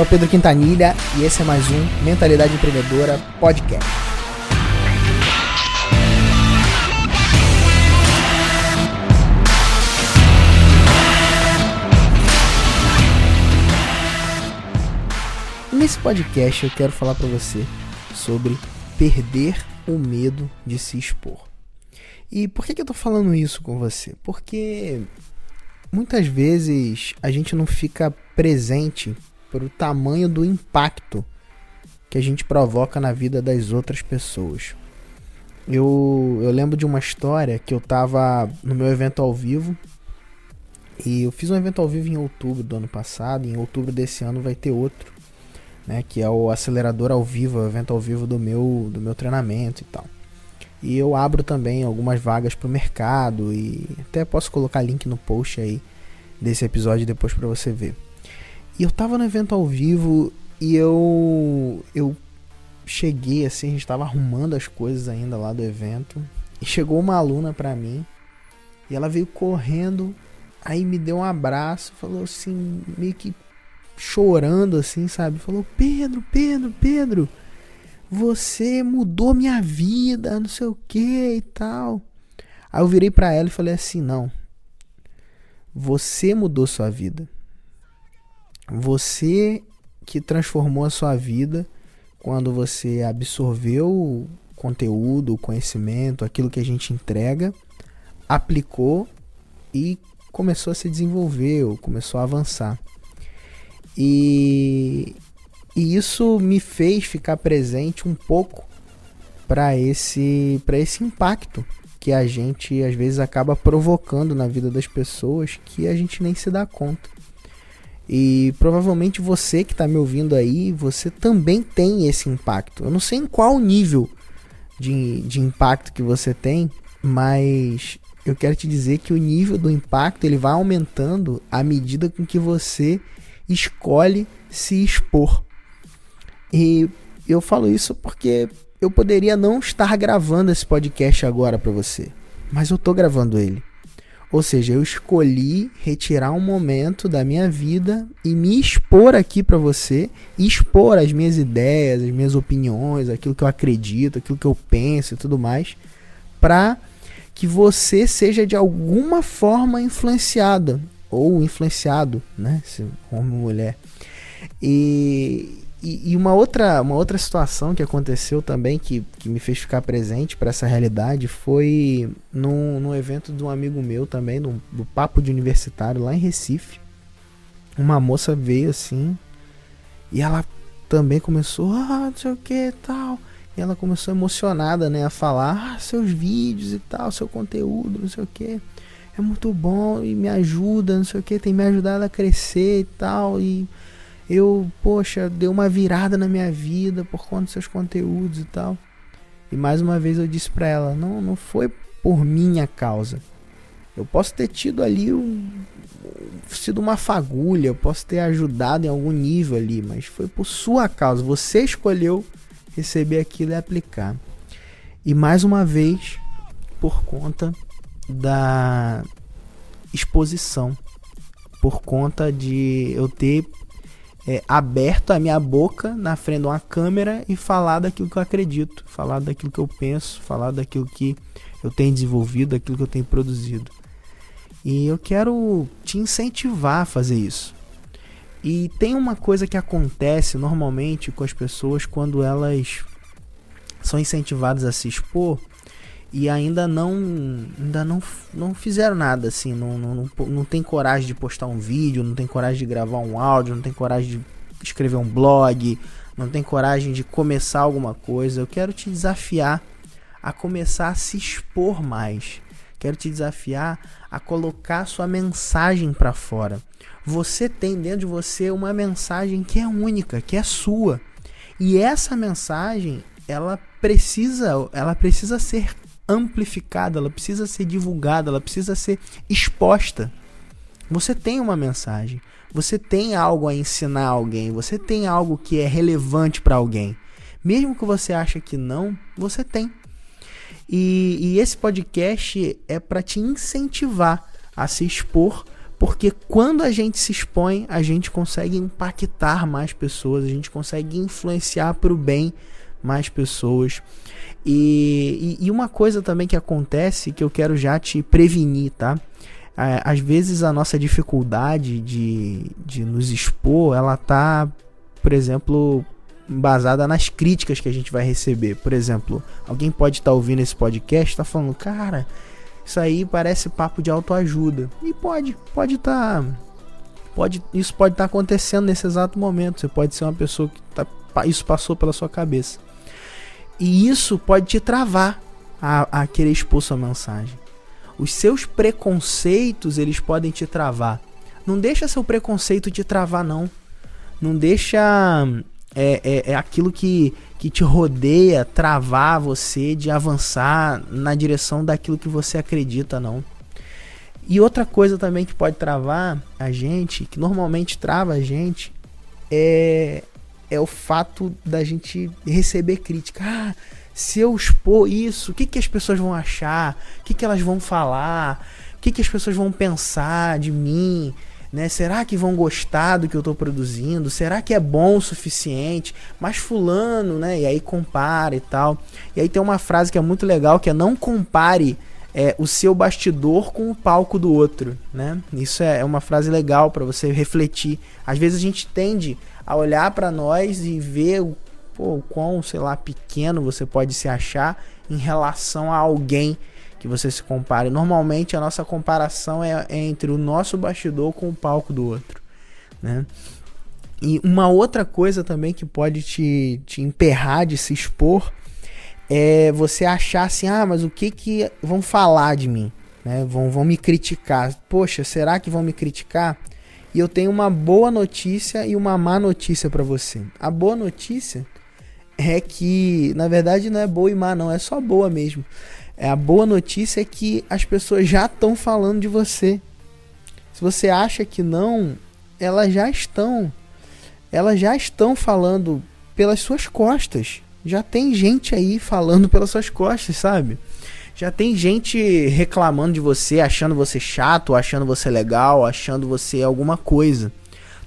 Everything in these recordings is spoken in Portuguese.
É o Pedro Quintanilha e esse é mais um Mentalidade Empreendedora Podcast. Nesse podcast eu quero falar para você sobre perder o medo de se expor. E por que, que eu tô falando isso com você? Porque muitas vezes a gente não fica presente para o tamanho do impacto que a gente provoca na vida das outras pessoas. Eu, eu lembro de uma história que eu tava no meu evento ao vivo e eu fiz um evento ao vivo em outubro do ano passado, em outubro desse ano vai ter outro, né, que é o acelerador ao vivo, o evento ao vivo do meu do meu treinamento e tal. E eu abro também algumas vagas para o mercado e até posso colocar link no post aí desse episódio depois para você ver. E eu tava no evento ao vivo e eu eu cheguei assim, a gente tava arrumando as coisas ainda lá do evento e chegou uma aluna para mim e ela veio correndo, aí me deu um abraço, falou assim, meio que chorando assim, sabe? Falou: "Pedro, Pedro, Pedro, você mudou minha vida, não sei o que e tal". Aí eu virei para ela e falei assim: "Não. Você mudou sua vida. Você que transformou a sua vida quando você absorveu o conteúdo, o conhecimento, aquilo que a gente entrega, aplicou e começou a se desenvolver, ou começou a avançar. E, e isso me fez ficar presente um pouco para esse, esse impacto que a gente às vezes acaba provocando na vida das pessoas que a gente nem se dá conta. E provavelmente você que está me ouvindo aí, você também tem esse impacto. Eu não sei em qual nível de, de impacto que você tem, mas eu quero te dizer que o nível do impacto ele vai aumentando à medida com que você escolhe se expor. E eu falo isso porque eu poderia não estar gravando esse podcast agora para você, mas eu tô gravando ele. Ou seja, eu escolhi retirar um momento da minha vida e me expor aqui para você, expor as minhas ideias, as minhas opiniões, aquilo que eu acredito, aquilo que eu penso e tudo mais, para que você seja de alguma forma influenciada ou influenciado, né, se homem ou mulher. E, e, e, uma, outra, uma outra situação que aconteceu também que, que me fez ficar presente para essa realidade foi num, num evento de um amigo meu também, do, do Papo de Universitário lá em Recife. Uma moça veio assim e ela também começou, ah, não sei o que tal. E ela começou emocionada, né, a falar, ah, seus vídeos e tal, seu conteúdo, não sei o que. É muito bom e me ajuda, não sei o que, tem me ajudado a crescer e tal. E eu, poxa, deu uma virada na minha vida por conta dos seus conteúdos e tal. E mais uma vez eu disse para ela, não, não foi por minha causa. Eu posso ter tido ali um, sido uma fagulha, eu posso ter ajudado em algum nível ali, mas foi por sua causa. Você escolheu receber aquilo e aplicar. E mais uma vez, por conta da exposição, por conta de eu ter é, aberto a minha boca na frente de uma câmera e falar daquilo que eu acredito, falar daquilo que eu penso, falar daquilo que eu tenho desenvolvido, daquilo que eu tenho produzido. E eu quero te incentivar a fazer isso. E tem uma coisa que acontece normalmente com as pessoas quando elas são incentivadas a se expor e ainda não ainda não, não fizeram nada assim, não, não, não, não tem coragem de postar um vídeo, não tem coragem de gravar um áudio, não tem coragem de escrever um blog, não tem coragem de começar alguma coisa. Eu quero te desafiar a começar a se expor mais. Quero te desafiar a colocar sua mensagem para fora. Você tem dentro de você uma mensagem que é única, que é sua. E essa mensagem, ela precisa, ela precisa ser amplificada, ela precisa ser divulgada, ela precisa ser exposta. Você tem uma mensagem, você tem algo a ensinar alguém, você tem algo que é relevante para alguém. Mesmo que você ache que não, você tem. E, e esse podcast é para te incentivar a se expor Porque quando a gente se expõe, a gente consegue impactar mais pessoas, a gente consegue influenciar para o bem mais pessoas. E, e, e, uma coisa também que acontece que eu quero já te prevenir, tá? Às vezes a nossa dificuldade de, de nos expor, ela tá, por exemplo, embasada nas críticas que a gente vai receber. Por exemplo, alguém pode estar tá ouvindo esse podcast tá falando, cara, isso aí parece papo de autoajuda. E pode, pode estar. Tá, pode, isso pode estar tá acontecendo nesse exato momento. Você pode ser uma pessoa que tá, isso passou pela sua cabeça. E isso pode te travar a, a querer expor sua mensagem. Os seus preconceitos, eles podem te travar. Não deixa seu preconceito te travar, não. Não deixa é, é, é aquilo que, que te rodeia travar você de avançar na direção daquilo que você acredita, não. E outra coisa também que pode travar a gente, que normalmente trava a gente, é, é o fato da gente receber crítica. Ah, se eu expor isso, o que, que as pessoas vão achar? O que, que elas vão falar? O que, que as pessoas vão pensar de mim? né? Será que vão gostar do que eu estou produzindo? Será que é bom o suficiente? Mas fulano, né? E aí compara e tal. E aí tem uma frase que é muito legal que é não compare é, o seu bastidor com o palco do outro, né? Isso é, é uma frase legal para você refletir. Às vezes a gente tende a olhar para nós e ver o, pô, o quão, sei lá, pequeno você pode se achar em relação a alguém que você se compare. Normalmente a nossa comparação é, é entre o nosso bastidor com o palco do outro, né? E uma outra coisa também que pode te, te emperrar de se expor é você achar assim, ah, mas o que que vão falar de mim? Né? Vão, vão me criticar. Poxa, será que vão me criticar? E eu tenho uma boa notícia e uma má notícia para você. A boa notícia é que, na verdade, não é boa e má, não, é só boa mesmo. É, a boa notícia é que as pessoas já estão falando de você. Se você acha que não, elas já estão. Elas já estão falando pelas suas costas. Já tem gente aí falando pelas suas costas, sabe? Já tem gente reclamando de você, achando você chato, achando você legal, achando você alguma coisa.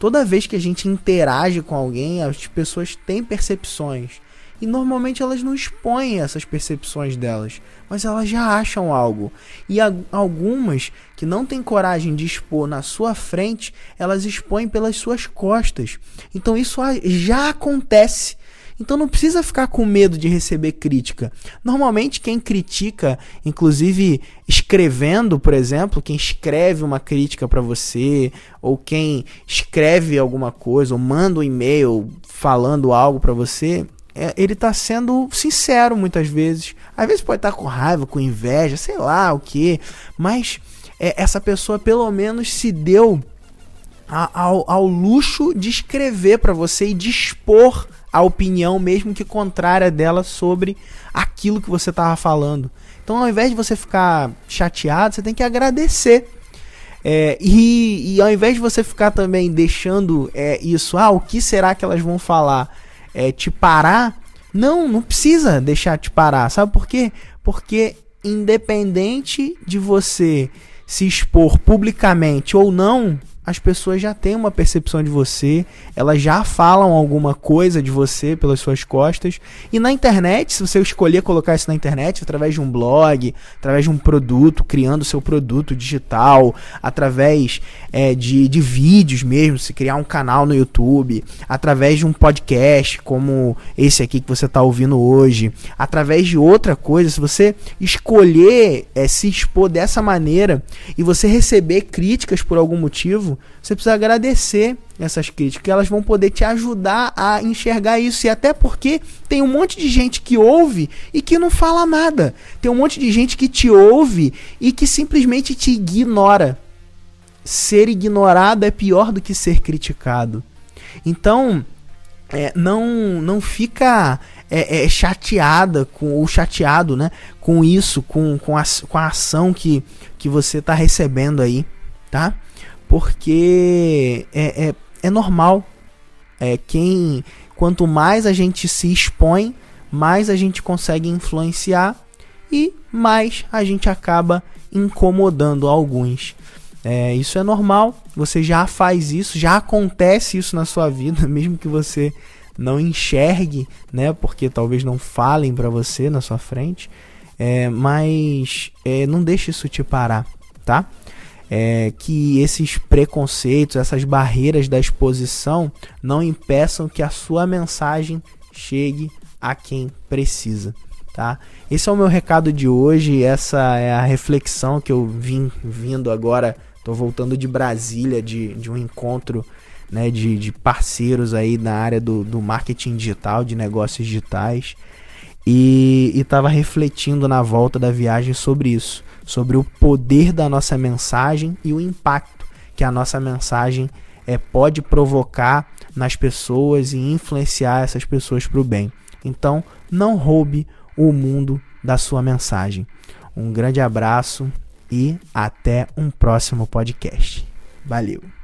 Toda vez que a gente interage com alguém, as pessoas têm percepções. E normalmente elas não expõem essas percepções delas, mas elas já acham algo. E algumas que não têm coragem de expor na sua frente, elas expõem pelas suas costas. Então isso já acontece. Então não precisa ficar com medo de receber crítica. Normalmente quem critica, inclusive escrevendo, por exemplo, quem escreve uma crítica para você, ou quem escreve alguma coisa, ou manda um e-mail falando algo para você, é, ele tá sendo sincero muitas vezes. Às vezes pode estar tá com raiva, com inveja, sei lá o que. Mas é, essa pessoa pelo menos se deu a, ao, ao luxo de escrever para você e dispor a opinião, mesmo que contrária dela, sobre aquilo que você estava falando. Então, ao invés de você ficar chateado, você tem que agradecer. É, e, e, ao invés de você ficar também deixando é, isso, ah, o que será que elas vão falar? é, te parar, não, não precisa deixar te parar. Sabe por quê? Porque independente de você se expor publicamente ou não, as pessoas já têm uma percepção de você, elas já falam alguma coisa de você pelas suas costas. E na internet, se você escolher colocar isso na internet, através de um blog, através de um produto, criando seu produto digital, através é, de, de vídeos mesmo, se criar um canal no YouTube, através de um podcast como esse aqui que você está ouvindo hoje, através de outra coisa, se você escolher é, se expor dessa maneira e você receber críticas por algum motivo, você precisa agradecer essas críticas, elas vão poder te ajudar a enxergar isso. E até porque tem um monte de gente que ouve e que não fala nada. Tem um monte de gente que te ouve e que simplesmente te ignora. Ser ignorado é pior do que ser criticado. Então, é, não, não fica é, é, chateada com ou chateado, né, com isso, com, com, a, com a ação que, que você está recebendo aí, tá? Porque é, é, é normal. É quem quanto mais a gente se expõe, mais a gente consegue influenciar e mais a gente acaba incomodando alguns. É, isso é normal, você já faz isso, já acontece isso na sua vida, mesmo que você não enxergue, né? Porque talvez não falem para você na sua frente, é, mas é, não deixe isso te parar, tá? É, que esses preconceitos, essas barreiras da exposição não impeçam que a sua mensagem chegue a quem precisa, tá? Esse é o meu recado de hoje, essa é a reflexão que eu vim vindo agora Tô voltando de Brasília, de, de um encontro né, de, de parceiros aí na área do, do marketing digital, de negócios digitais. E estava refletindo na volta da viagem sobre isso, sobre o poder da nossa mensagem e o impacto que a nossa mensagem é, pode provocar nas pessoas e influenciar essas pessoas para o bem. Então, não roube o mundo da sua mensagem. Um grande abraço e até um próximo podcast. Valeu!